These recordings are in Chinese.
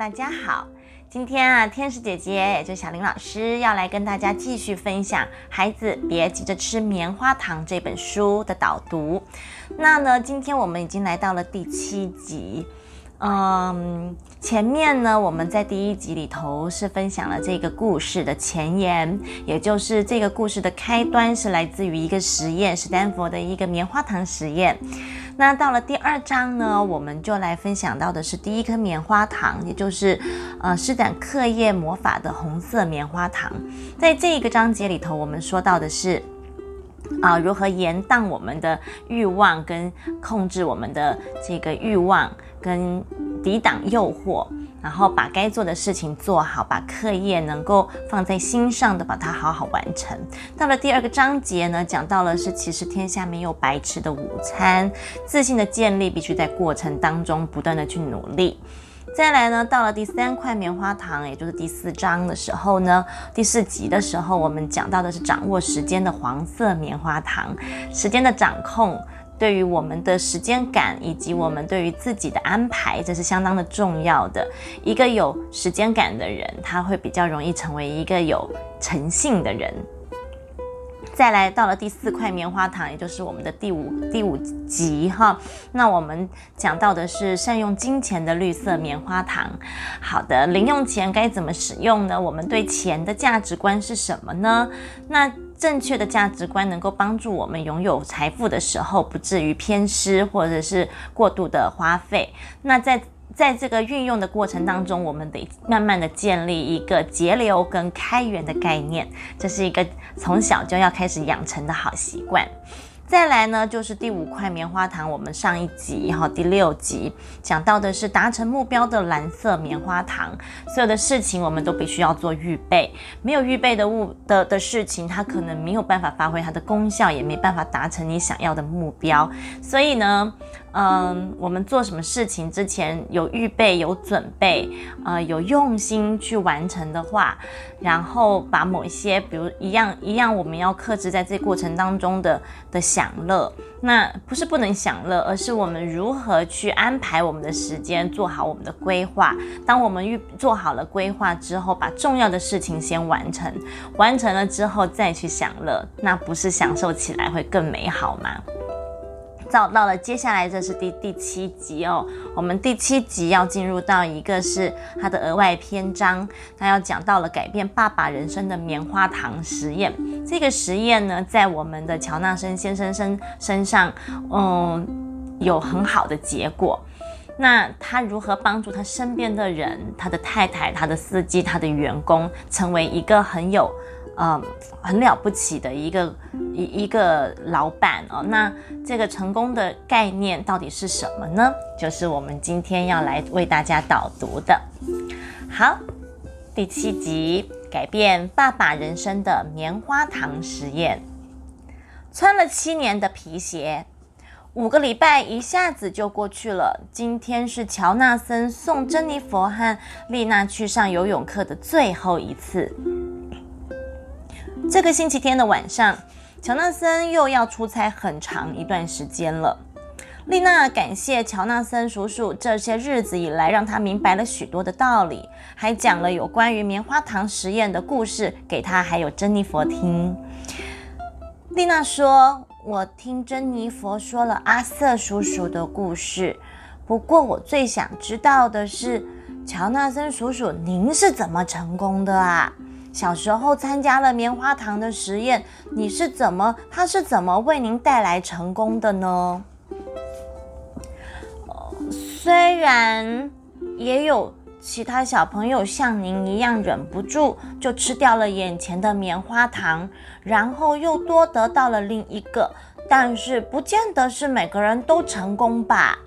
大家好！今天啊，天使姐姐也就小林老师要来跟大家继续分享《孩子别急着吃棉花糖》这本书的导读。那呢，今天我们已经来到了第七集。嗯，前面呢，我们在第一集里头是分享了这个故事的前言，也就是这个故事的开端是来自于一个实验，史丹佛的一个棉花糖实验。那到了第二章呢，我们就来分享到的是第一颗棉花糖，也就是呃施展课业魔法的红色棉花糖。在这一个章节里头，我们说到的是。啊，如何延宕我们的欲望，跟控制我们的这个欲望，跟抵挡诱惑，然后把该做的事情做好，把课业能够放在心上的，把它好好完成。到了第二个章节呢，讲到了是其实天下没有白吃的午餐，自信的建立必须在过程当中不断的去努力。再来呢，到了第三块棉花糖，也就是第四章的时候呢，第四集的时候，我们讲到的是掌握时间的黄色棉花糖，时间的掌控对于我们的时间感以及我们对于自己的安排，这是相当的重要的。一个有时间感的人，他会比较容易成为一个有诚信的人。再来到了第四块棉花糖，也就是我们的第五第五集哈。那我们讲到的是善用金钱的绿色棉花糖。好的，零用钱该怎么使用呢？我们对钱的价值观是什么呢？那正确的价值观能够帮助我们拥有财富的时候，不至于偏失或者是过度的花费。那在在这个运用的过程当中，我们得慢慢的建立一个节流跟开源的概念，这是一个从小就要开始养成的好习惯。再来呢，就是第五块棉花糖。我们上一集哈第六集讲到的是达成目标的蓝色棉花糖。所有的事情我们都必须要做预备，没有预备的物的的事情，它可能没有办法发挥它的功效，也没办法达成你想要的目标。所以呢。嗯，我们做什么事情之前有预备、有准备，呃，有用心去完成的话，然后把某一些，比如一样一样，我们要克制在这过程当中的的享乐。那不是不能享乐，而是我们如何去安排我们的时间，做好我们的规划。当我们预做好了规划之后，把重要的事情先完成，完成了之后再去享乐，那不是享受起来会更美好吗？到到了接下来，这是第第七集哦。我们第七集要进入到一个是它的额外篇章，它要讲到了改变爸爸人生的棉花糖实验。这个实验呢，在我们的乔纳森先生身身上，嗯，有很好的结果。那他如何帮助他身边的人，他的太太、他的司机、他的员工，成为一个很有。嗯，很了不起的一个一一个老板哦。那这个成功的概念到底是什么呢？就是我们今天要来为大家导读的。好，第七集改变爸爸人生的棉花糖实验。穿了七年的皮鞋，五个礼拜一下子就过去了。今天是乔纳森送珍妮佛和丽娜去上游泳课的最后一次。这个星期天的晚上，乔纳森又要出差很长一段时间了。丽娜感谢乔纳森叔叔这些日子以来让他明白了许多的道理，还讲了有关于棉花糖实验的故事给他还有珍妮佛听。丽娜说：“我听珍妮佛说了阿瑟叔叔的故事，不过我最想知道的是，乔纳森叔叔您是怎么成功的啊？”小时候参加了棉花糖的实验，你是怎么？他是怎么为您带来成功的呢？虽然也有其他小朋友像您一样忍不住就吃掉了眼前的棉花糖，然后又多得到了另一个，但是不见得是每个人都成功吧？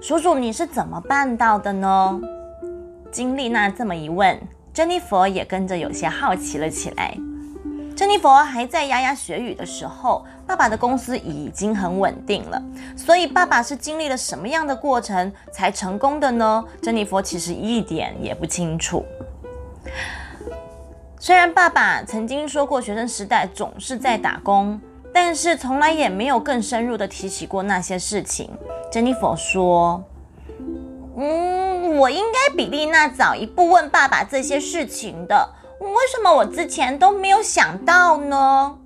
叔叔，你是怎么办到的呢？经丽娜这么一问。珍妮佛也跟着有些好奇了起来。珍妮佛还在牙牙学语的时候，爸爸的公司已经很稳定了。所以，爸爸是经历了什么样的过程才成功的呢？珍妮佛其实一点也不清楚。虽然爸爸曾经说过学生时代总是在打工，但是从来也没有更深入的提起过那些事情。珍妮佛说：“嗯。”我应该比丽娜早一步问爸爸这些事情的，为什么我之前都没有想到呢？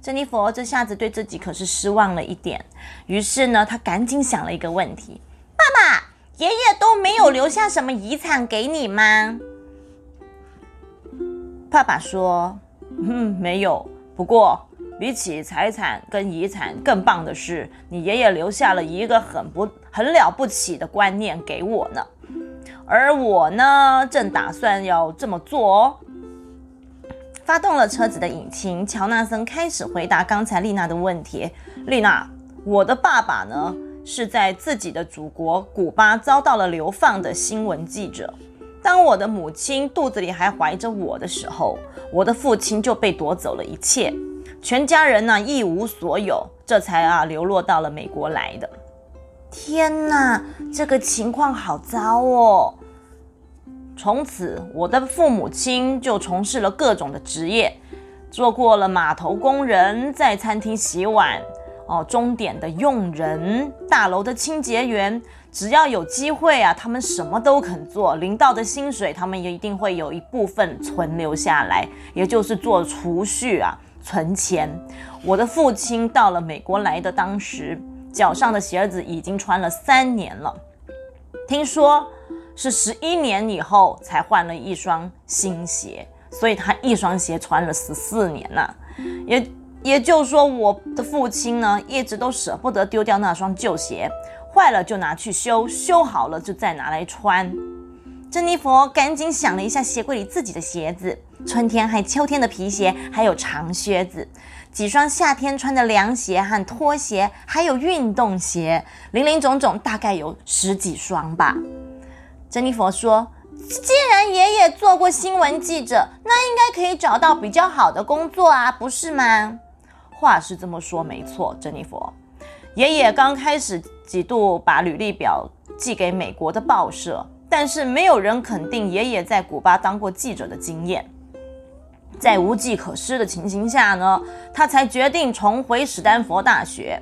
珍妮佛这下子对自己可是失望了一点，于是呢，他赶紧想了一个问题：爸爸，爷爷都没有留下什么遗产给你吗？爸爸说：“嗯，没有。不过。”比起财产跟遗产更棒的是，你爷爷留下了一个很不很了不起的观念给我呢，而我呢，正打算要这么做哦。发动了车子的引擎，乔纳森开始回答刚才丽娜的问题。丽娜，我的爸爸呢，是在自己的祖国古巴遭到了流放的新闻记者。当我的母亲肚子里还怀着我的时候，我的父亲就被夺走了一切。全家人呢一无所有，这才啊流落到了美国来的。天哪，这个情况好糟哦！从此，我的父母亲就从事了各种的职业，做过了码头工人，在餐厅洗碗，哦，钟点的佣人，大楼的清洁员，只要有机会啊，他们什么都肯做。领到的薪水，他们也一定会有一部分存留下来，也就是做储蓄啊。存钱。我的父亲到了美国来的当时，脚上的鞋子已经穿了三年了。听说是十一年以后才换了一双新鞋，所以他一双鞋穿了十四年了。也也就是说，我的父亲呢，一直都舍不得丢掉那双旧鞋，坏了就拿去修，修好了就再拿来穿。珍妮佛赶紧想了一下鞋柜里自己的鞋子，春天和秋天的皮鞋，还有长靴子，几双夏天穿的凉鞋和拖鞋，还有运动鞋，零零总总大概有十几双吧。珍妮佛说：“既然爷爷做过新闻记者，那应该可以找到比较好的工作啊，不是吗？”话是这么说没错，珍妮佛爷爷刚开始几度把履历表寄给美国的报社。但是没有人肯定爷爷在古巴当过记者的经验，在无计可施的情形下呢，他才决定重回史丹佛大学。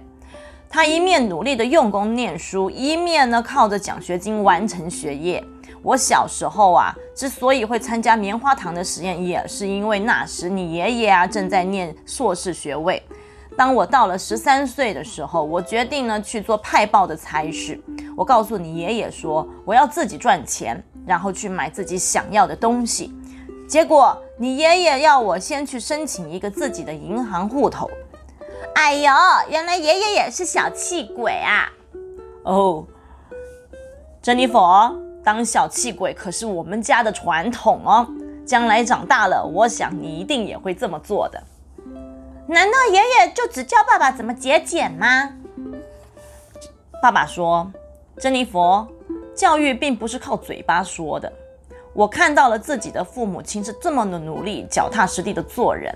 他一面努力的用功念书，一面呢靠着奖学金完成学业。我小时候啊，之所以会参加棉花糖的实验，也是因为那时你爷爷啊正在念硕士学位。当我到了十三岁的时候，我决定呢去做派报的差事。我告诉你爷爷说，我要自己赚钱，然后去买自己想要的东西。结果你爷爷要我先去申请一个自己的银行户头。哎呦，原来爷爷也是小气鬼啊！哦，珍妮佛，当小气鬼可是我们家的传统哦。将来长大了，我想你一定也会这么做的。难道爷爷就只教爸爸怎么节俭吗？爸爸说：“珍妮佛，教育并不是靠嘴巴说的。我看到了自己的父母亲是这么的努力，脚踏实地的做人。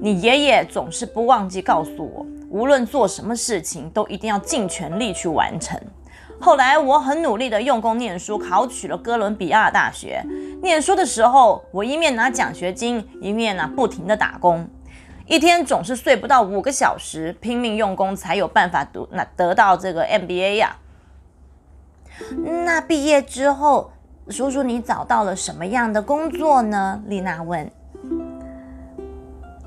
你爷爷总是不忘记告诉我，无论做什么事情，都一定要尽全力去完成。后来我很努力的用功念书，考取了哥伦比亚大学。念书的时候，我一面拿奖学金，一面呢不停的打工。”一天总是睡不到五个小时，拼命用功才有办法读那得到这个 MBA 呀。那毕业之后，叔叔你找到了什么样的工作呢？丽娜问。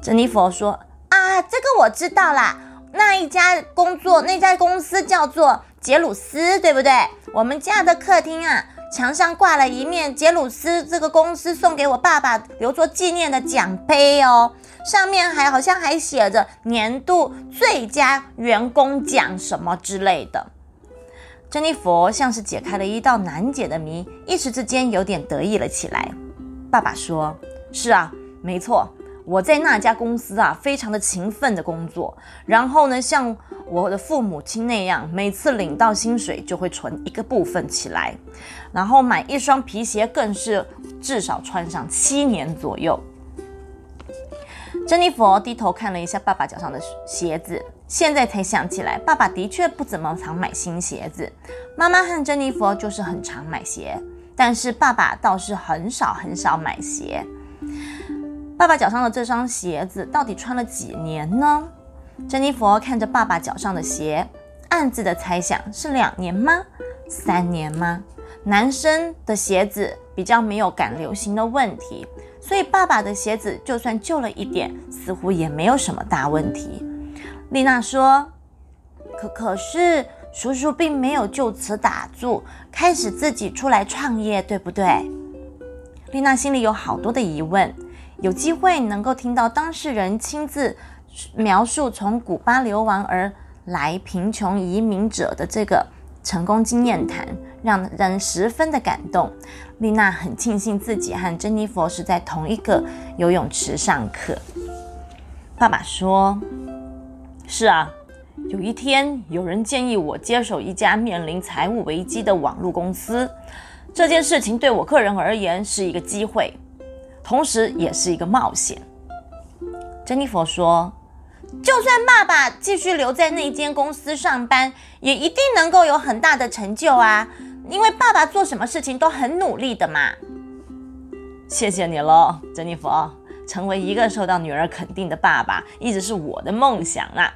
珍妮佛说：“啊，这个我知道啦，那一家工作，那家公司叫做杰鲁斯，对不对？我们家的客厅啊，墙上挂了一面杰鲁斯这个公司送给我爸爸留作纪念的奖杯哦。”上面还好像还写着年度最佳员工奖什么之类的。珍妮佛像是解开了一道难解的谜，一时之间有点得意了起来。爸爸说：“是啊，没错，我在那家公司啊，非常的勤奋的工作。然后呢，像我的父母亲那样，每次领到薪水就会存一个部分起来，然后买一双皮鞋，更是至少穿上七年左右。”珍妮佛低头看了一下爸爸脚上的鞋子，现在才想起来，爸爸的确不怎么常买新鞋子。妈妈和珍妮佛就是很常买鞋，但是爸爸倒是很少很少买鞋。爸爸脚上的这双鞋子到底穿了几年呢？珍妮佛看着爸爸脚上的鞋，暗自的猜想：是两年吗？三年吗？男生的鞋子比较没有赶流行的问题，所以爸爸的鞋子就算旧了一点，似乎也没有什么大问题。丽娜说：“可可是叔叔并没有就此打住，开始自己出来创业，对不对？”丽娜心里有好多的疑问。有机会能够听到当事人亲自描述从古巴流亡而来贫穷移民者的这个成功经验谈，让人十分的感动。丽娜很庆幸自己和珍妮佛是在同一个游泳池上课。爸爸说：“是啊，有一天有人建议我接手一家面临财务危机的网络公司，这件事情对我个人而言是一个机会。”同时也是一个冒险。珍妮佛说：“就算爸爸继续留在那间公司上班，也一定能够有很大的成就啊！因为爸爸做什么事情都很努力的嘛。”谢谢你了，珍妮佛。成为一个受到女儿肯定的爸爸，一直是我的梦想啊。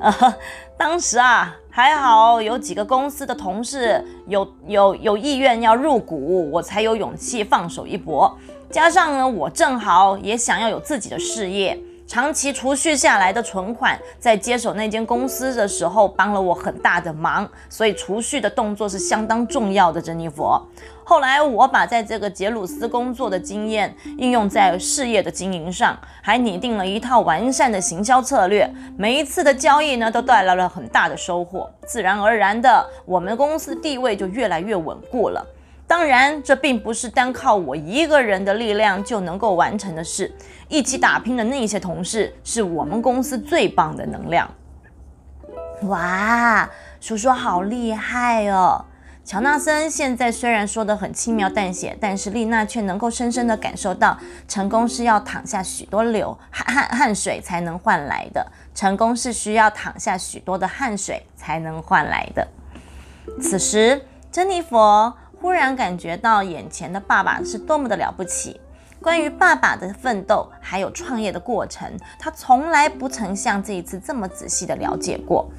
呃，当时啊，还好有几个公司的同事有有有意愿要入股，我才有勇气放手一搏。加上呢，我正好也想要有自己的事业，长期储蓄下来的存款，在接手那间公司的时候帮了我很大的忙，所以储蓄的动作是相当重要的。珍妮佛，后来我把在这个杰鲁斯工作的经验应用在事业的经营上，还拟定了一套完善的行销策略，每一次的交易呢，都带来了很大的收获，自然而然的，我们公司地位就越来越稳固了。当然，这并不是单靠我一个人的力量就能够完成的事。一起打拼的那些同事，是我们公司最棒的能量。哇，叔叔好厉害哦！乔纳森现在虽然说的很轻描淡写，但是丽娜却能够深深的感受到，成功是要淌下许多流汗汗汗水才能换来的。成功是需要淌下许多的汗水才能换来的。此时，珍妮佛。忽然感觉到眼前的爸爸是多么的了不起。关于爸爸的奋斗还有创业的过程，他从来不曾像这一次这么仔细的了解过。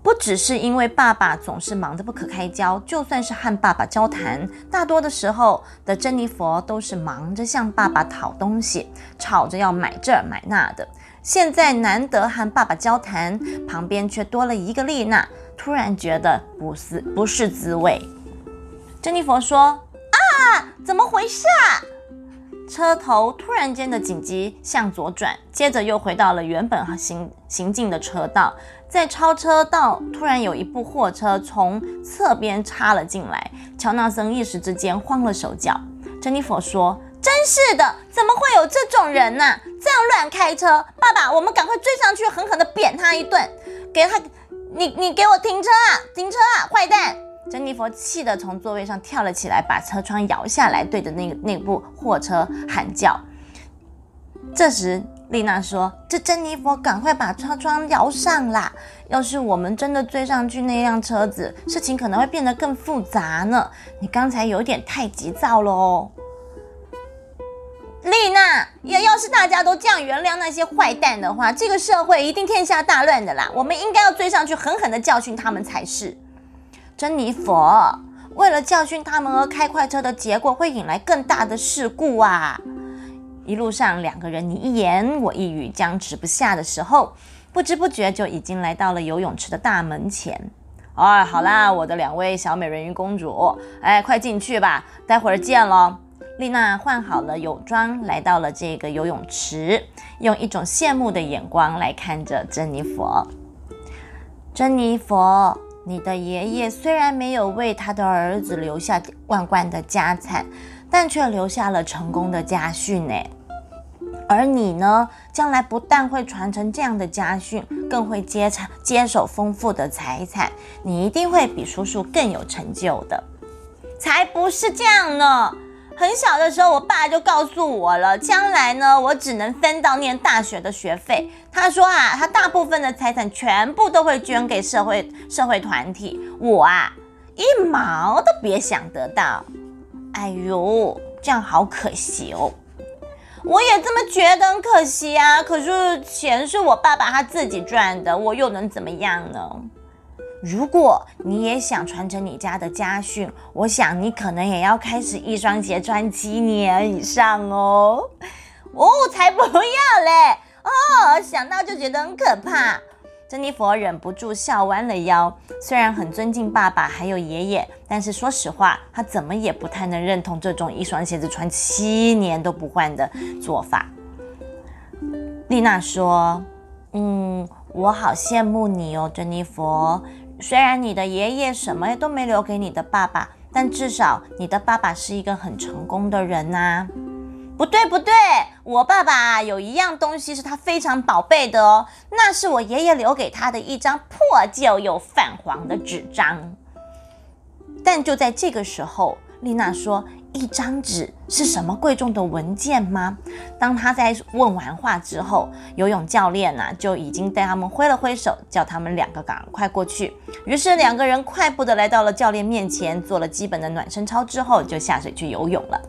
不只是因为爸爸总是忙得不可开交，就算是和爸爸交谈，大多的时候的珍妮佛都是忙着向爸爸讨东西，吵着要买这买那的。现在难得和爸爸交谈，旁边却多了一个丽娜，突然觉得不是不是滋味。珍妮佛说：“啊，怎么回事啊？”车头突然间的紧急向左转，接着又回到了原本行行进的车道。在超车道，突然有一部货车从侧边插了进来。乔纳森一时之间慌了手脚。珍妮佛说：“真是的，怎么会有这种人呢？这样乱开车！爸爸，我们赶快追上去，狠狠地扁他一顿，给他，你你给我停车啊！停车啊！坏蛋！”珍妮佛气得从座位上跳了起来，把车窗摇下来，对着那那部货车喊叫。这时，丽娜说：“这珍妮佛，赶快把车窗摇上啦！要是我们真的追上去那辆车子，事情可能会变得更复杂呢。你刚才有点太急躁了哦。”丽娜，要要是大家都这样原谅那些坏蛋的话，这个社会一定天下大乱的啦！我们应该要追上去，狠狠地教训他们才是。珍妮佛为了教训他们而开快车的结果，会引来更大的事故啊！一路上，两个人你一言我一语，僵持不下的时候，不知不觉就已经来到了游泳池的大门前。哎，好啦，我的两位小美人鱼公主，哎，快进去吧，待会儿见喽！丽娜换好了泳装，来到了这个游泳池，用一种羡慕的眼光来看着珍妮佛。珍妮佛。你的爷爷虽然没有为他的儿子留下万贯的家产，但却留下了成功的家训呢。而你呢，将来不但会传承这样的家训，更会接产接手丰富的财产。你一定会比叔叔更有成就的。才不是这样呢！很小的时候，我爸就告诉我了，将来呢，我只能分到念大学的学费。他说啊，他大部分的财产全部都会捐给社会社会团体，我啊，一毛都别想得到。哎呦，这样好可惜哦！我也这么觉得，很可惜啊。可是钱是我爸爸他自己赚的，我又能怎么样呢？如果你也想传承你家的家训，我想你可能也要开始一双鞋穿七年以上哦。哦，才不要嘞！哦，想到就觉得很可怕。珍妮佛忍不住笑弯了腰。虽然很尊敬爸爸还有爷爷，但是说实话，她怎么也不太能认同这种一双鞋子穿七年都不换的做法。丽娜说：“嗯，我好羡慕你哦，珍妮佛。虽然你的爷爷什么都没留给你的爸爸，但至少你的爸爸是一个很成功的人呐。”不对不对，我爸爸有一样东西是他非常宝贝的哦，那是我爷爷留给他的一张破旧又泛黄的纸张。但就在这个时候，丽娜说：“一张纸是什么贵重的文件吗？”当他在问完话之后，游泳教练呢就已经带他们挥了挥手，叫他们两个赶快过去。于是两个人快步的来到了教练面前，做了基本的暖身操之后，就下水去游泳了。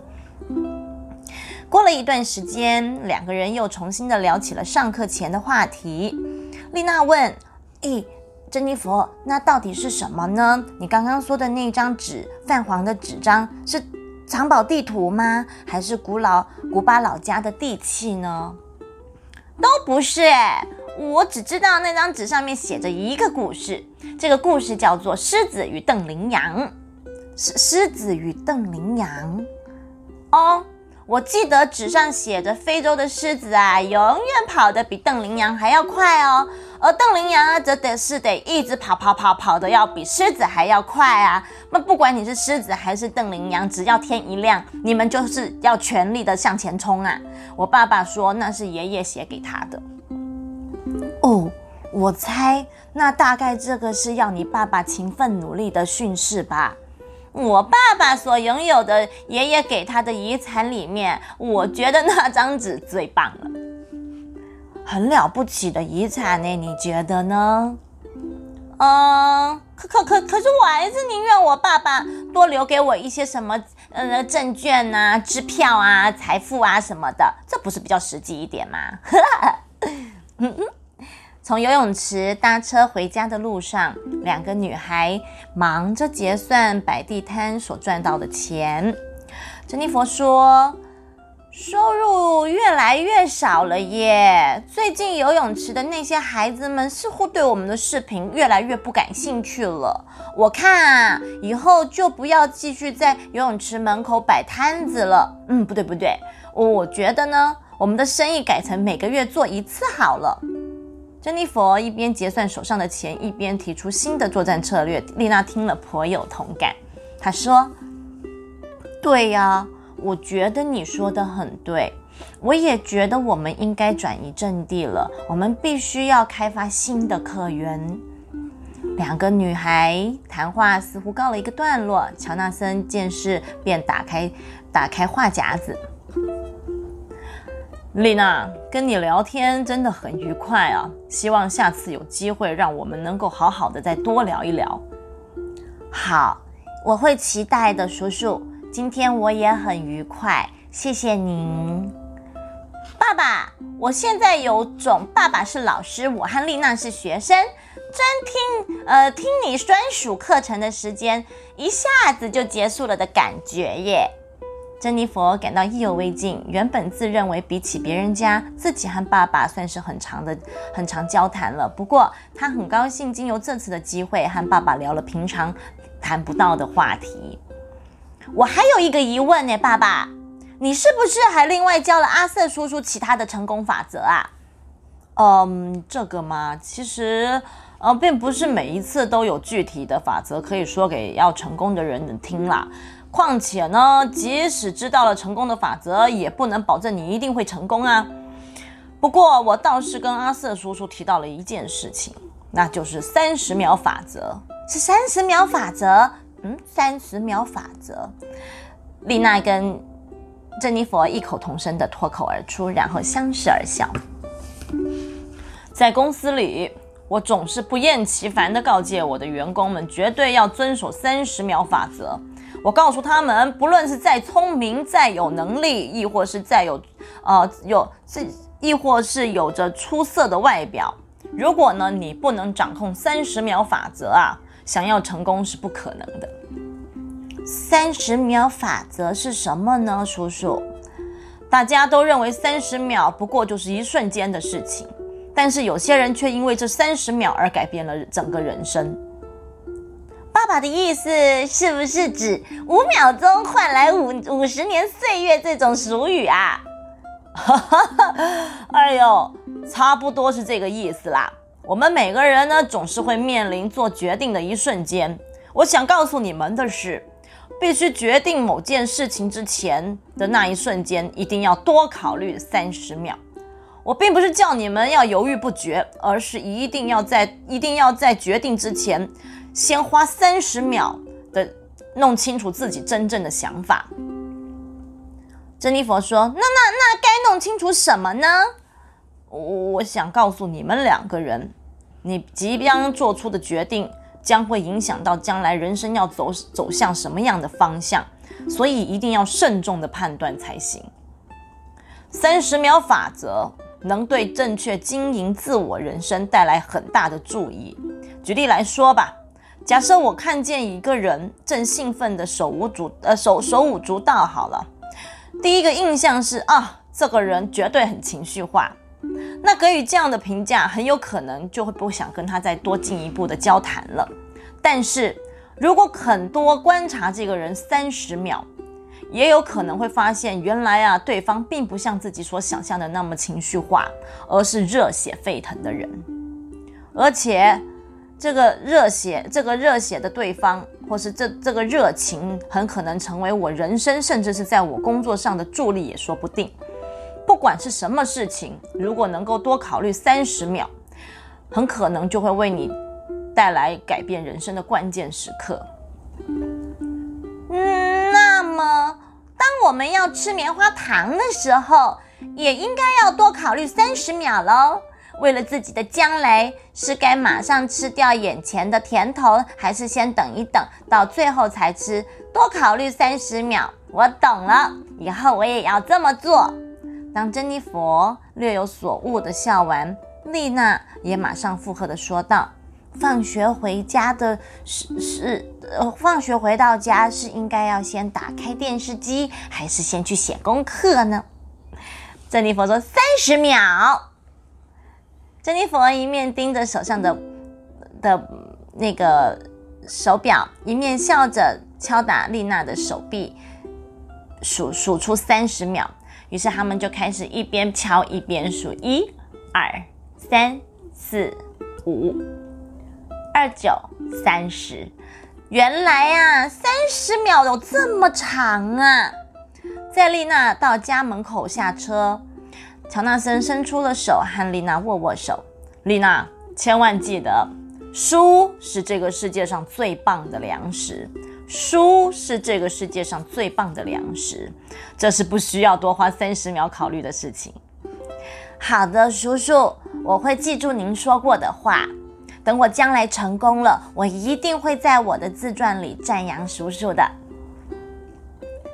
过了一段时间，两个人又重新的聊起了上课前的话题。丽娜问：“咦，珍妮佛，那到底是什么呢？你刚刚说的那张纸，泛黄的纸张，是藏宝地图吗？还是古老古巴老家的地契呢？”都不是哎，我只知道那张纸上面写着一个故事，这个故事叫做《狮子与邓羚羊》。狮狮子与邓羚羊，哦。我记得纸上写着，非洲的狮子啊，永远跑得比邓羚羊还要快哦，而邓羚羊啊，则得是得一直跑跑跑，跑得要比狮子还要快啊。那不管你是狮子还是邓羚羊，只要天一亮，你们就是要全力的向前冲啊。我爸爸说那是爷爷写给他的。哦，我猜那大概这个是要你爸爸勤奋努力的训示吧。我爸爸所拥有的爷爷给他的遗产里面，我觉得那张纸最棒了，很了不起的遗产呢，你觉得呢？嗯，可可可可是我还是宁愿我爸爸多留给我一些什么呃证券啊、支票啊、财富啊什么的，这不是比较实际一点吗？嗯嗯。从游泳池搭车回家的路上，两个女孩忙着结算摆地摊所赚到的钱。珍妮佛说：“收入越来越少了耶！最近游泳池的那些孩子们似乎对我们的视频越来越不感兴趣了。我看啊，以后就不要继续在游泳池门口摆摊子了。嗯，不对不对，我觉得呢，我们的生意改成每个月做一次好了。”珍妮佛一边结算手上的钱，一边提出新的作战策略。丽娜听了颇有同感，她说：“对呀，我觉得你说的很对，我也觉得我们应该转移阵地了。我们必须要开发新的客源。”两个女孩谈话似乎告了一个段落。乔纳森见势便打开打开话匣子。丽娜，跟你聊天真的很愉快啊！希望下次有机会让我们能够好好的再多聊一聊。好，我会期待的，叔叔。今天我也很愉快，谢谢您，爸爸。我现在有种爸爸是老师，我和丽娜是学生，专听呃听你专属课程的时间一下子就结束了的感觉耶。珍妮佛感到意犹未尽。原本自认为比起别人家，自己和爸爸算是很长的、很长交谈了。不过，他很高兴经由这次的机会和爸爸聊了平常谈不到的话题。我还有一个疑问呢，爸爸，你是不是还另外教了阿瑟叔叔其他的成功法则啊？嗯，这个嘛，其实呃，并不是每一次都有具体的法则可以说给要成功的人听啦。况且呢，即使知道了成功的法则，也不能保证你一定会成功啊。不过我倒是跟阿瑟叔叔提到了一件事情，那就是三十秒法则。是三十秒法则？嗯，三十秒法则。丽娜跟珍妮佛异口同声的脱口而出，然后相视而笑。在公司里，我总是不厌其烦的告诫我的员工们，绝对要遵守三十秒法则。我告诉他们，不论是再聪明、再有能力，亦或是再有，呃，有这，亦或是有着出色的外表，如果呢你不能掌控三十秒法则啊，想要成功是不可能的。三十秒法则是什么呢，叔叔？大家都认为三十秒不过就是一瞬间的事情，但是有些人却因为这三十秒而改变了整个人生。爸爸的意思是不是指五秒钟换来五五十年岁月这种俗语啊？哎呦，差不多是这个意思啦。我们每个人呢，总是会面临做决定的一瞬间。我想告诉你们的是，必须决定某件事情之前的那一瞬间，一定要多考虑三十秒。我并不是叫你们要犹豫不决，而是一定要在一定要在决定之前，先花三十秒的弄清楚自己真正的想法。珍妮佛说：“那那那该弄清楚什么呢？我我想告诉你们两个人，你即将做出的决定将会影响到将来人生要走走向什么样的方向，所以一定要慎重的判断才行。三十秒法则能对正确经营自我人生带来很大的注意。举例来说吧，假设我看见一个人正兴奋的手舞足呃手手舞足蹈，好了。”第一个印象是啊，这个人绝对很情绪化。那给予这样的评价，很有可能就会不想跟他再多进一步的交谈了。但是如果肯多观察这个人三十秒，也有可能会发现，原来啊，对方并不像自己所想象的那么情绪化，而是热血沸腾的人，而且。这个热血，这个热血的对方，或是这这个热情，很可能成为我人生，甚至是在我工作上的助力也说不定。不管是什么事情，如果能够多考虑三十秒，很可能就会为你带来改变人生的关键时刻。嗯，那么当我们要吃棉花糖的时候，也应该要多考虑三十秒喽。为了自己的将来，是该马上吃掉眼前的甜头，还是先等一等，到最后才吃？多考虑三十秒。我懂了，以后我也要这么做。当珍妮佛略有所悟的笑完，丽娜也马上附和的说道：“放学回家的是是，呃，放学回到家是应该要先打开电视机，还是先去写功课呢？”珍妮佛说：“三十秒。”珍妮佛一面盯着手上的的那个手表，一面笑着敲打丽娜的手臂，数数出三十秒。于是他们就开始一边敲一边数：一、二、三、四、五、二九、三十。原来啊，三十秒有这么长啊！在丽娜到家门口下车。乔纳森伸出了手，和丽娜握握手。丽娜，千万记得，书是这个世界上最棒的粮食。书是这个世界上最棒的粮食，这是不需要多花三十秒考虑的事情。好的，叔叔，我会记住您说过的话。等我将来成功了，我一定会在我的自传里赞扬叔叔的。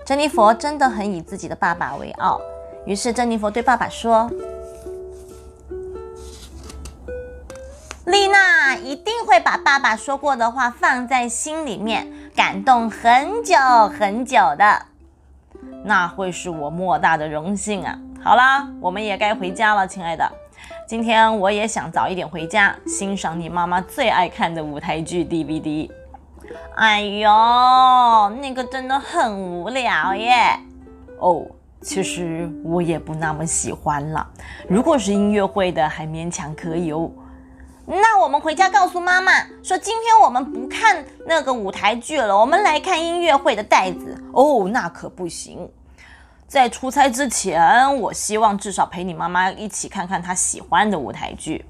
珍妮佛真的很以自己的爸爸为傲。于是，珍妮佛对爸爸说：“丽娜一定会把爸爸说过的话放在心里面，感动很久很久的。那会是我莫大的荣幸啊！好啦，我们也该回家了，亲爱的。今天我也想早一点回家，欣赏你妈妈最爱看的舞台剧 DVD。哎呦，那个真的很无聊耶！哦。”其实我也不那么喜欢了。如果是音乐会的，还勉强可以哦。那我们回家告诉妈妈说，今天我们不看那个舞台剧了，我们来看音乐会的袋子。哦，那可不行。在出差之前，我希望至少陪你妈妈一起看看她喜欢的舞台剧。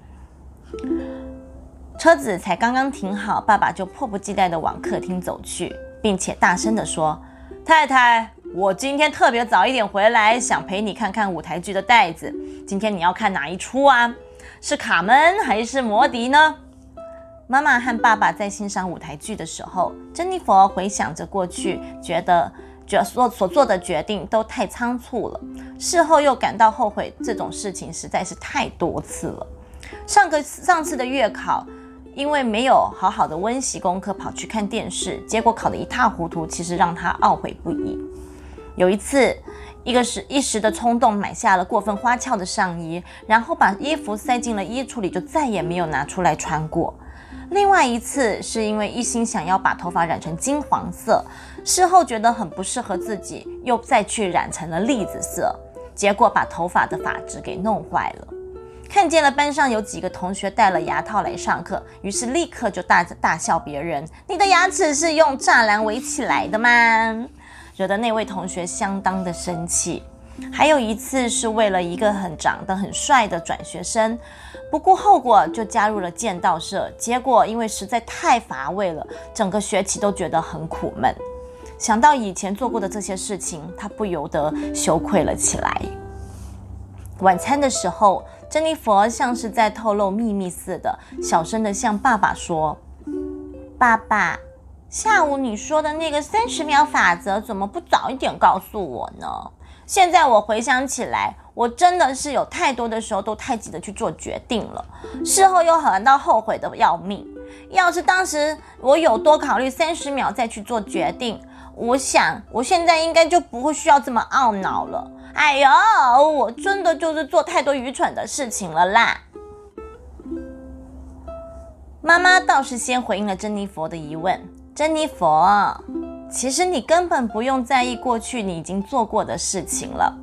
车子才刚刚停好，爸爸就迫不及待地往客厅走去，并且大声地说：“太太。”我今天特别早一点回来，想陪你看看舞台剧的袋子。今天你要看哪一出啊？是卡门还是摩迪呢？妈妈和爸爸在欣赏舞台剧的时候，珍妮佛回想着过去，觉得决所所做的决定都太仓促了。事后又感到后悔，这种事情实在是太多次了。上个上次的月考，因为没有好好的温习功课，跑去看电视，结果考得一塌糊涂，其实让他懊悔不已。有一次，一个是一时的冲动买下了过分花俏的上衣，然后把衣服塞进了衣橱里，就再也没有拿出来穿过。另外一次是因为一心想要把头发染成金黄色，事后觉得很不适合自己，又再去染成了栗子色，结果把头发的发质给弄坏了。看见了班上有几个同学戴了牙套来上课，于是立刻就大大笑别人：“你的牙齿是用栅栏围起来的吗？”惹得那位同学相当的生气。还有一次是为了一个很长得很帅的转学生，不顾后果就加入了剑道社，结果因为实在太乏味了，整个学期都觉得很苦闷。想到以前做过的这些事情，他不由得羞愧了起来。晚餐的时候，珍妮佛像是在透露秘密似的，小声的向爸爸说：“爸爸，下午你说的那个三十秒法则，怎么不早一点告诉我呢？”现在我回想起来，我真的是有太多的时候都太急着去做决定了，事后又感到后悔的要命。要是当时我有多考虑三十秒再去做决定，我想我现在应该就不会需要这么懊恼了。哎呦，我真的就是做太多愚蠢的事情了啦。妈妈倒是先回应了珍妮佛的疑问：“珍妮佛。”其实你根本不用在意过去你已经做过的事情了，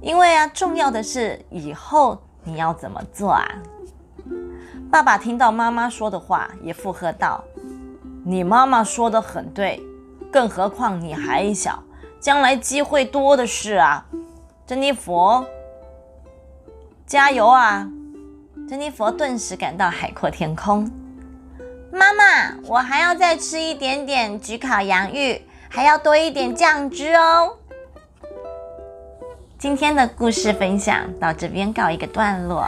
因为啊，重要的是以后你要怎么做啊。爸爸听到妈妈说的话，也附和道：“你妈妈说的很对，更何况你还小，将来机会多的是啊。”珍妮佛，加油啊！珍妮佛顿时感到海阔天空。我还要再吃一点点焗烤洋芋，还要多一点酱汁哦。今天的故事分享到这边告一个段落。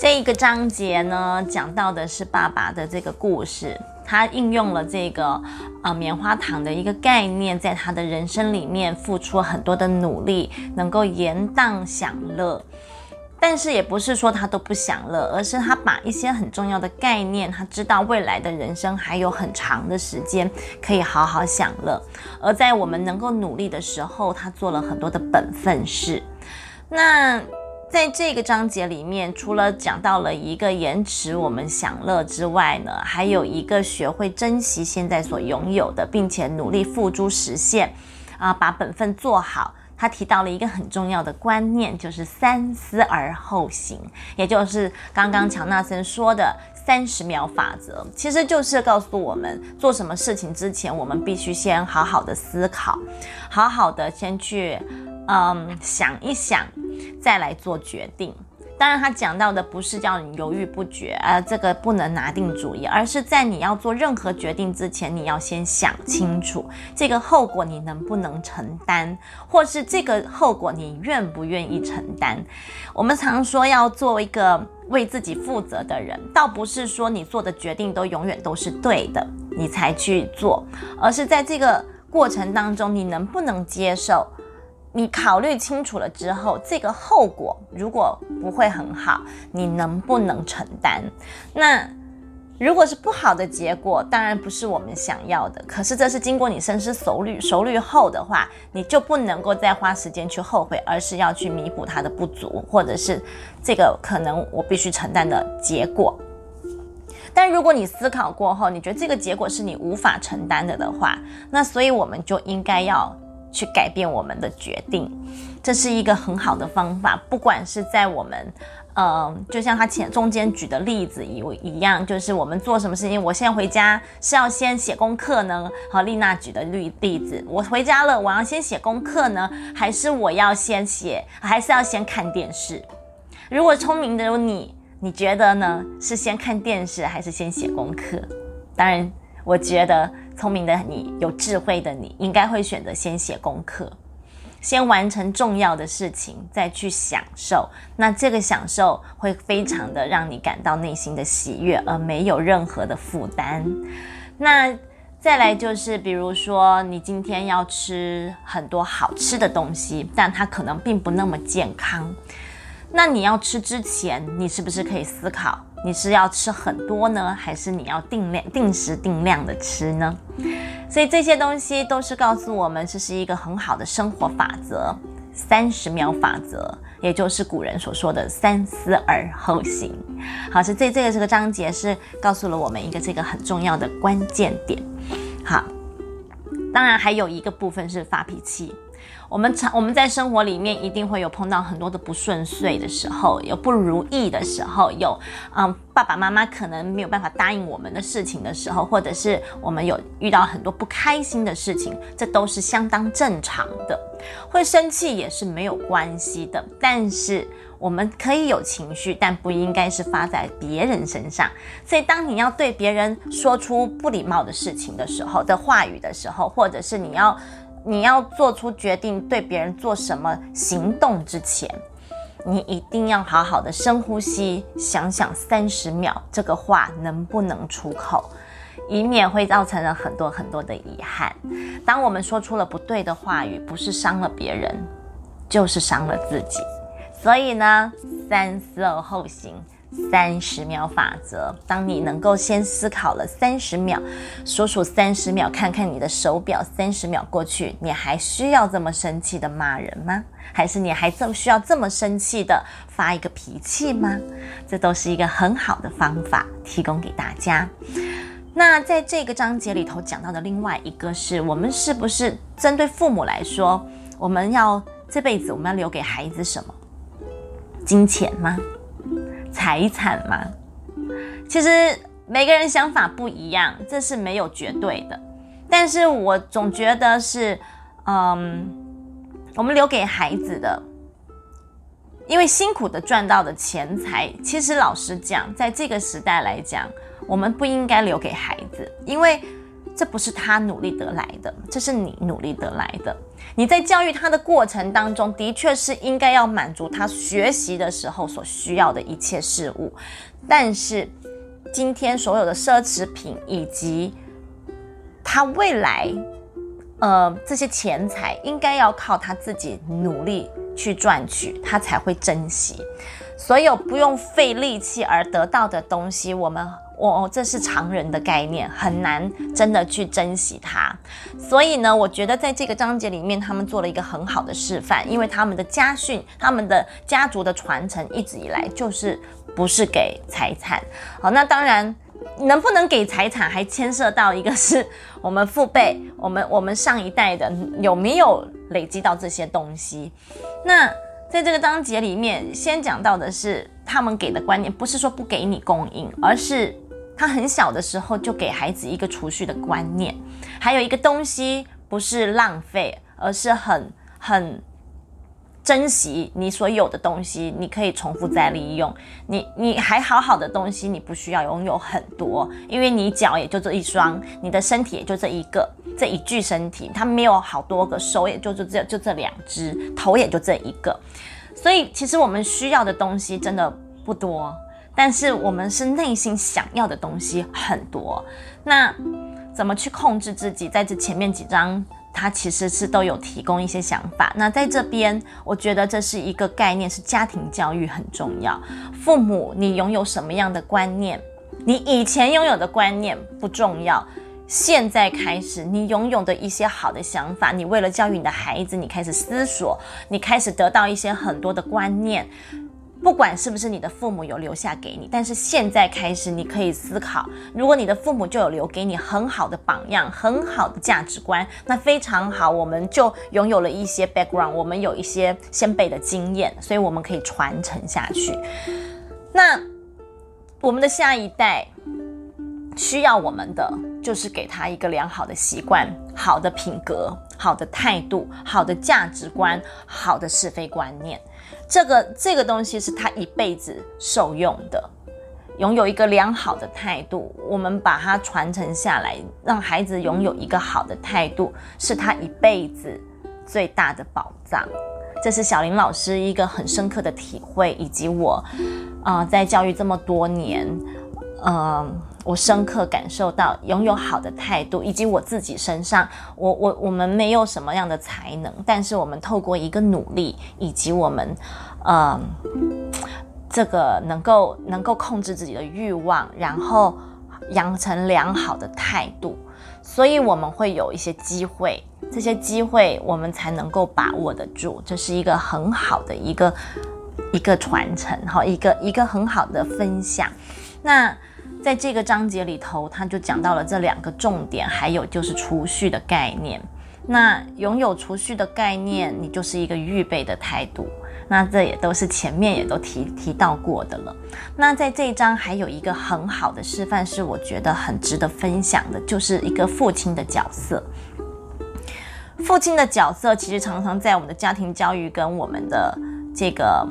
这一个章节呢，讲到的是爸爸的这个故事，他应用了这个呃棉花糖的一个概念，在他的人生里面付出很多的努力，能够延宕享乐。但是也不是说他都不享乐，而是他把一些很重要的概念，他知道未来的人生还有很长的时间可以好好享乐。而在我们能够努力的时候，他做了很多的本分事。那在这个章节里面，除了讲到了一个延迟我们享乐之外呢，还有一个学会珍惜现在所拥有的，并且努力付诸实现，啊，把本分做好。他提到了一个很重要的观念，就是三思而后行，也就是刚刚乔纳森说的三十秒法则，其实就是告诉我们做什么事情之前，我们必须先好好的思考，好好的先去嗯想一想，再来做决定。当然，他讲到的不是叫你犹豫不决，呃，这个不能拿定主意，而是在你要做任何决定之前，你要先想清楚这个后果你能不能承担，或是这个后果你愿不愿意承担。我们常说要做一个为自己负责的人，倒不是说你做的决定都永远都是对的，你才去做，而是在这个过程当中，你能不能接受？你考虑清楚了之后，这个后果如果不会很好，你能不能承担？那如果是不好的结果，当然不是我们想要的。可是这是经过你深思熟虑、熟虑后的话，你就不能够再花时间去后悔，而是要去弥补它的不足，或者是这个可能我必须承担的结果。但如果你思考过后，你觉得这个结果是你无法承担的的话，那所以我们就应该要。去改变我们的决定，这是一个很好的方法。不管是在我们，嗯，就像他前中间举的例子一一样，就是我们做什么事情，我现在回家是要先写功课呢？和丽娜举的例例子，我回家了，我要先写功课呢，还是我要先写，还是要先看电视？如果聪明的你，你觉得呢？是先看电视，还是先写功课？当然，我觉得。聪明的你，有智慧的你，应该会选择先写功课，先完成重要的事情，再去享受。那这个享受会非常的让你感到内心的喜悦，而没有任何的负担。那再来就是，比如说你今天要吃很多好吃的东西，但它可能并不那么健康。那你要吃之前，你是不是可以思考，你是要吃很多呢，还是你要定量、定时定量的吃呢？所以这些东西都是告诉我们，这是一个很好的生活法则——三十秒法则。也就是古人所说的“三思而后行”。好，是这这个这个章节是告诉了我们一个这个很重要的关键点。好，当然还有一个部分是发脾气。我们常我们在生活里面一定会有碰到很多的不顺遂的时候，有不如意的时候，有嗯爸爸妈妈可能没有办法答应我们的事情的时候，或者是我们有遇到很多不开心的事情，这都是相当正常的。会生气也是没有关系的，但是我们可以有情绪，但不应该是发在别人身上。所以当你要对别人说出不礼貌的事情的时候的话语的时候，或者是你要。你要做出决定，对别人做什么行动之前，你一定要好好的深呼吸，想想三十秒这个话能不能出口，以免会造成了很多很多的遗憾。当我们说出了不对的话语，不是伤了别人，就是伤了自己。所以呢，三思而后行。三十秒法则，当你能够先思考了三十秒，数数三十秒，看看你的手表，三十秒过去，你还需要这么生气的骂人吗？还是你还这么需要这么生气的发一个脾气吗？这都是一个很好的方法，提供给大家。那在这个章节里头讲到的另外一个是我们是不是针对父母来说，我们要这辈子我们要留给孩子什么？金钱吗？财产吗？其实每个人想法不一样，这是没有绝对的。但是我总觉得是，嗯，我们留给孩子的，因为辛苦的赚到的钱财，其实老实讲，在这个时代来讲，我们不应该留给孩子，因为。这不是他努力得来的，这是你努力得来的。你在教育他的过程当中，的确是应该要满足他学习的时候所需要的一切事物。但是，今天所有的奢侈品以及他未来，呃，这些钱财，应该要靠他自己努力去赚取，他才会珍惜。所有不用费力气而得到的东西，我们。我这是常人的概念，很难真的去珍惜它。所以呢，我觉得在这个章节里面，他们做了一个很好的示范，因为他们的家训、他们的家族的传承，一直以来就是不是给财产。好，那当然，能不能给财产，还牵涉到一个是我们父辈、我们我们上一代的有没有累积到这些东西。那在这个章节里面，先讲到的是他们给的观念，不是说不给你供应，而是。他很小的时候就给孩子一个储蓄的观念，还有一个东西不是浪费，而是很很珍惜你所有的东西，你可以重复再利用。你你还好好的东西，你不需要拥有很多，因为你脚也就这一双，你的身体也就这一个，这一具身体，它没有好多个手，也就就这就这两只头，也就这一个。所以其实我们需要的东西真的不多。但是我们是内心想要的东西很多，那怎么去控制自己？在这前面几章，它其实是都有提供一些想法。那在这边，我觉得这是一个概念，是家庭教育很重要。父母，你拥有什么样的观念？你以前拥有的观念不重要，现在开始，你拥有的一些好的想法，你为了教育你的孩子，你开始思索，你开始得到一些很多的观念。不管是不是你的父母有留下给你，但是现在开始你可以思考，如果你的父母就有留给你很好的榜样、很好的价值观，那非常好，我们就拥有了一些 background，我们有一些先辈的经验，所以我们可以传承下去。那我们的下一代需要我们的，就是给他一个良好的习惯、好的品格、好的态度、好的价值观、好的是非观念。这个这个东西是他一辈子受用的，拥有一个良好的态度，我们把它传承下来，让孩子拥有一个好的态度，是他一辈子最大的宝藏。这是小林老师一个很深刻的体会，以及我，啊，在教育这么多年，嗯，我深刻感受到拥有好的态度，以及我自己身上，我我我们没有什么样的才能，但是我们透过一个努力，以及我们，呃，这个能够能够控制自己的欲望，然后养成良好的态度，所以我们会有一些机会，这些机会我们才能够把握得住，这是一个很好的一个一个传承，哈，一个一个很好的分享，那。在这个章节里头，他就讲到了这两个重点，还有就是储蓄的概念。那拥有储蓄的概念，你就是一个预备的态度。那这也都是前面也都提提到过的了。那在这一章还有一个很好的示范，是我觉得很值得分享的，就是一个父亲的角色。父亲的角色其实常常在我们的家庭教育跟我们的这个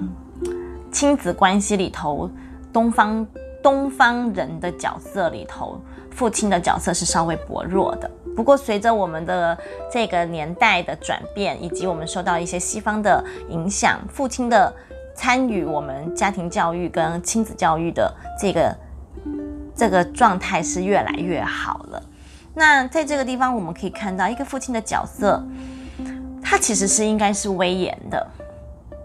亲子关系里头，东方。东方人的角色里头，父亲的角色是稍微薄弱的。不过，随着我们的这个年代的转变，以及我们受到一些西方的影响，父亲的参与我们家庭教育跟亲子教育的这个这个状态是越来越好了。那在这个地方，我们可以看到一个父亲的角色，他其实是应该是威严的，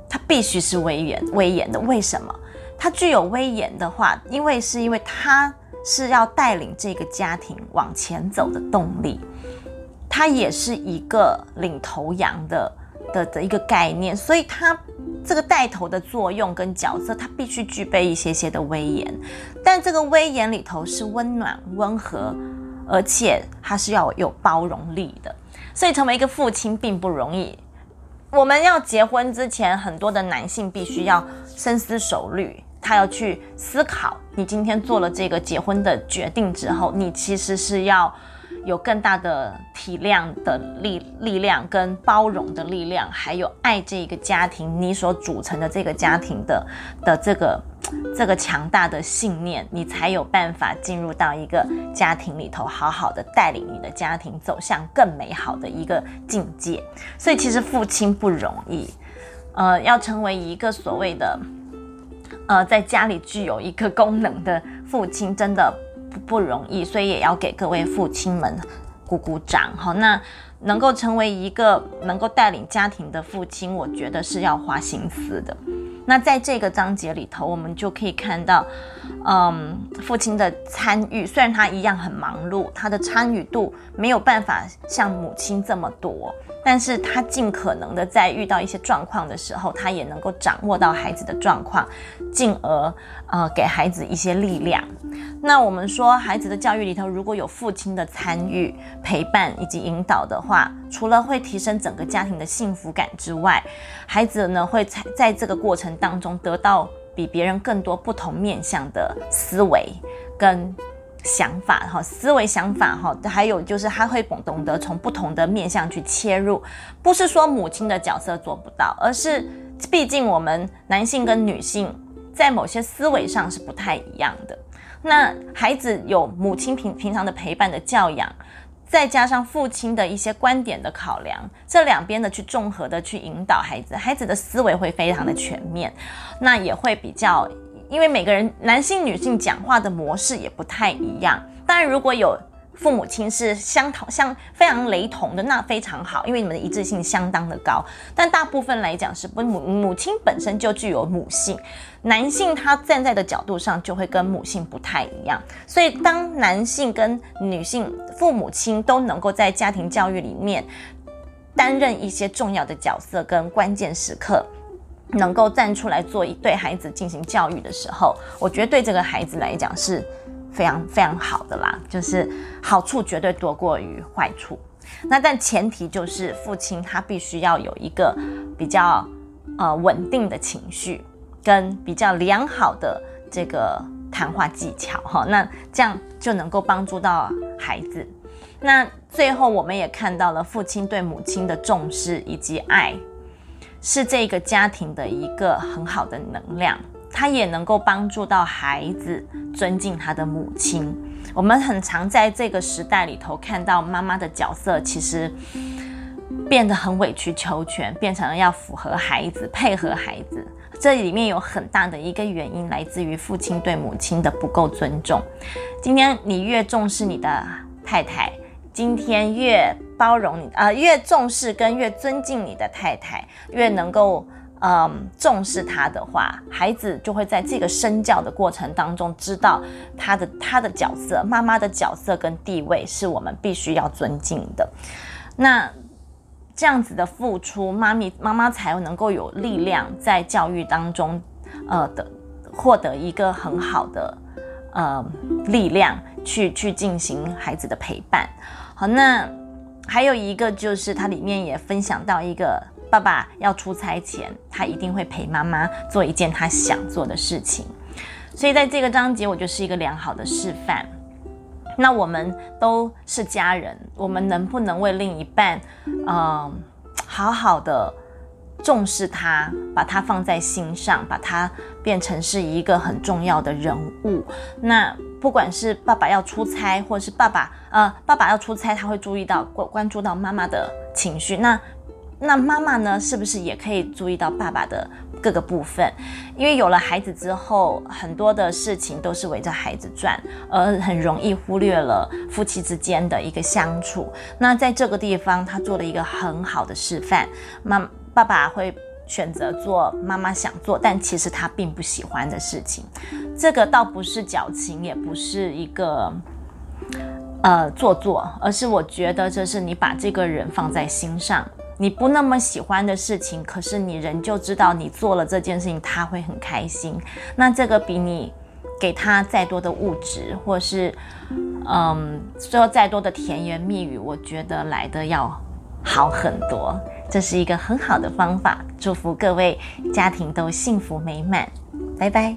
他必须是威严威严的。为什么？他具有威严的话，因为是因为他是要带领这个家庭往前走的动力，他也是一个领头羊的的的一个概念，所以他这个带头的作用跟角色，他必须具备一些些的威严，但这个威严里头是温暖温和，而且他是要有包容力的，所以成为一个父亲并不容易。我们要结婚之前，很多的男性必须要深思熟虑。他要去思考，你今天做了这个结婚的决定之后，你其实是要有更大的体谅的力力量，跟包容的力量，还有爱这个家庭，你所组成的这个家庭的的这个这个强大的信念，你才有办法进入到一个家庭里头，好好的带领你的家庭走向更美好的一个境界。所以，其实父亲不容易，呃，要成为一个所谓的。呃，在家里具有一个功能的父亲真的不不容易，所以也要给各位父亲们鼓鼓掌哈。那能够成为一个能够带领家庭的父亲，我觉得是要花心思的。那在这个章节里头，我们就可以看到，嗯，父亲的参与，虽然他一样很忙碌，他的参与度没有办法像母亲这么多。但是他尽可能的在遇到一些状况的时候，他也能够掌握到孩子的状况，进而呃给孩子一些力量。那我们说，孩子的教育里头，如果有父亲的参与、陪伴以及引导的话，除了会提升整个家庭的幸福感之外，孩子呢会在在这个过程当中得到比别人更多不同面向的思维跟。想法哈，思维想法哈，还有就是他会懂懂得从不同的面向去切入，不是说母亲的角色做不到，而是毕竟我们男性跟女性在某些思维上是不太一样的。那孩子有母亲平平常的陪伴的教养，再加上父亲的一些观点的考量，这两边的去综合的去引导孩子，孩子的思维会非常的全面，那也会比较。因为每个人男性、女性讲话的模式也不太一样。当然，如果有父母亲是相同、相非常雷同的，那非常好，因为你们的一致性相当的高。但大部分来讲是不母母亲本身就具有母性，男性他站在的角度上就会跟母性不太一样。所以，当男性跟女性父母亲都能够在家庭教育里面担任一些重要的角色跟关键时刻。能够站出来做一对孩子进行教育的时候，我觉得对这个孩子来讲是非常非常好的啦，就是好处绝对多过于坏处。那但前提就是父亲他必须要有一个比较呃稳定的情绪，跟比较良好的这个谈话技巧哈，那这样就能够帮助到孩子。那最后我们也看到了父亲对母亲的重视以及爱。是这个家庭的一个很好的能量，它也能够帮助到孩子尊敬他的母亲。我们很常在这个时代里头看到妈妈的角色，其实变得很委曲求全，变成了要符合孩子、配合孩子。这里面有很大的一个原因来自于父亲对母亲的不够尊重。今天你越重视你的太太，今天越包容你，呃，越重视跟越尊敬你的太太，越能够嗯重视她的话，孩子就会在这个身教的过程当中知道他的他的角色，妈妈的角色跟地位是我们必须要尊敬的。那。这样子的付出，妈咪妈妈才能够有力量在教育当中，呃的获得一个很好的呃力量，去去进行孩子的陪伴。好，那还有一个就是它里面也分享到一个爸爸要出差前，他一定会陪妈妈做一件他想做的事情。所以在这个章节，我就是一个良好的示范。那我们都是家人，我们能不能为另一半，嗯，好好的重视他，把他放在心上，把他变成是一个很重要的人物？那不管是爸爸要出差，或者是爸爸，呃，爸爸要出差，他会注意到关关注到妈妈的情绪。那那妈妈呢，是不是也可以注意到爸爸的？各个部分，因为有了孩子之后，很多的事情都是围着孩子转，而很容易忽略了夫妻之间的一个相处。那在这个地方，他做了一个很好的示范。妈，爸爸会选择做妈妈想做，但其实他并不喜欢的事情。这个倒不是矫情，也不是一个呃做作，而是我觉得这是你把这个人放在心上。你不那么喜欢的事情，可是你仍旧知道你做了这件事情，他会很开心。那这个比你给他再多的物质，或是嗯说再多的甜言蜜语，我觉得来的要好很多。这是一个很好的方法，祝福各位家庭都幸福美满。拜拜。